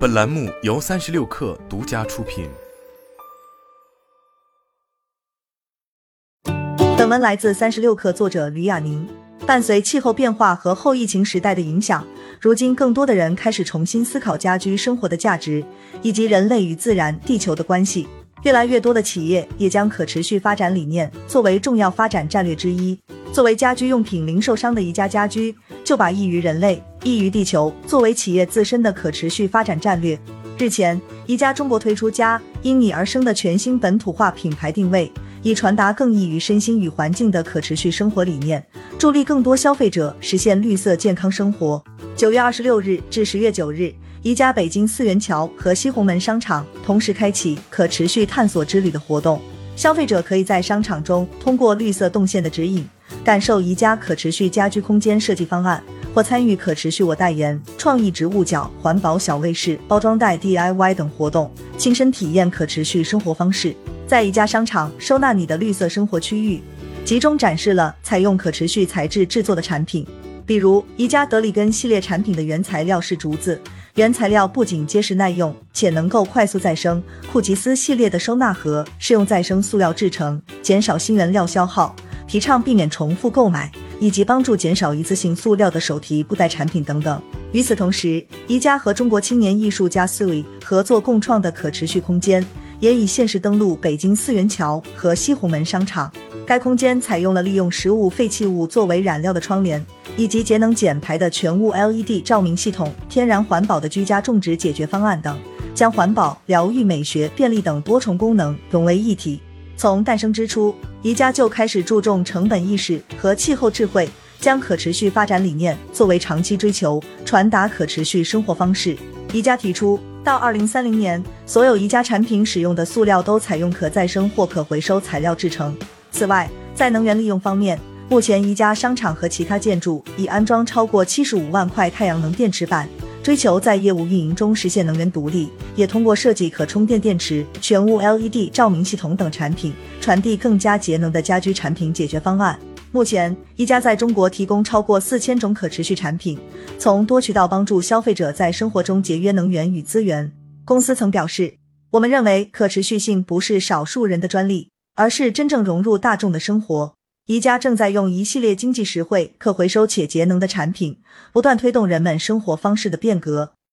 本栏目由三十六氪独家出品。本文来自三十六氪，作者吕亚宁。伴随气候变化和后疫情时代的影响，如今更多的人开始重新思考家居生活的价值，以及人类与自然、地球的关系。越来越多的企业也将可持续发展理念作为重要发展战略之一。作为家居用品零售商的宜家家居，就把益于人类、益于地球作为企业自身的可持续发展战略。日前，宜家中国推出“家因你而生”的全新本土化品牌定位，以传达更益于身心与环境的可持续生活理念，助力更多消费者实现绿色健康生活。九月二十六日至十月九日，宜家北京四元桥和西红门商场同时开启可持续探索之旅的活动，消费者可以在商场中通过绿色动线的指引。感受宜家可持续家居空间设计方案，或参与可持续我代言、创意植物角、环保小卫士、包装袋 DIY 等活动，亲身体验可持续生活方式。在宜家商场收纳你的绿色生活区域，集中展示了采用可持续材质制作的产品，比如宜家德里根系列产品的原材料是竹子，原材料不仅结实耐用，且能够快速再生。库吉斯系列的收纳盒是用再生塑料制成，减少新原料消耗。提倡避免重复购买，以及帮助减少一次性塑料的手提布袋产品等等。与此同时，宜家和中国青年艺术家 Sui 合作共创的可持续空间，也已限时登陆北京四元桥和西红门商场。该空间采用了利用食物废弃物作为染料的窗帘，以及节能减排的全屋 LED 照明系统、天然环保的居家种植解决方案等，将环保、疗愈、美学、便利等多重功能融为一体。从诞生之初，宜家就开始注重成本意识和气候智慧，将可持续发展理念作为长期追求，传达可持续生活方式。宜家提出，到二零三零年，所有宜家产品使用的塑料都采用可再生或可回收材料制成。此外，在能源利用方面，目前宜家商场和其他建筑已安装超过七十五万块太阳能电池板。追求在业务运营中实现能源独立，也通过设计可充电电池、全屋 LED 照明系统等产品，传递更加节能的家居产品解决方案。目前，宜家在中国提供超过四千种可持续产品，从多渠道帮助消费者在生活中节约能源与资源。公司曾表示：“我们认为可持续性不是少数人的专利，而是真正融入大众的生活。”宜家正在用一系列经济实惠、可回收且节能的产品，不断推动人们生活方式的变革。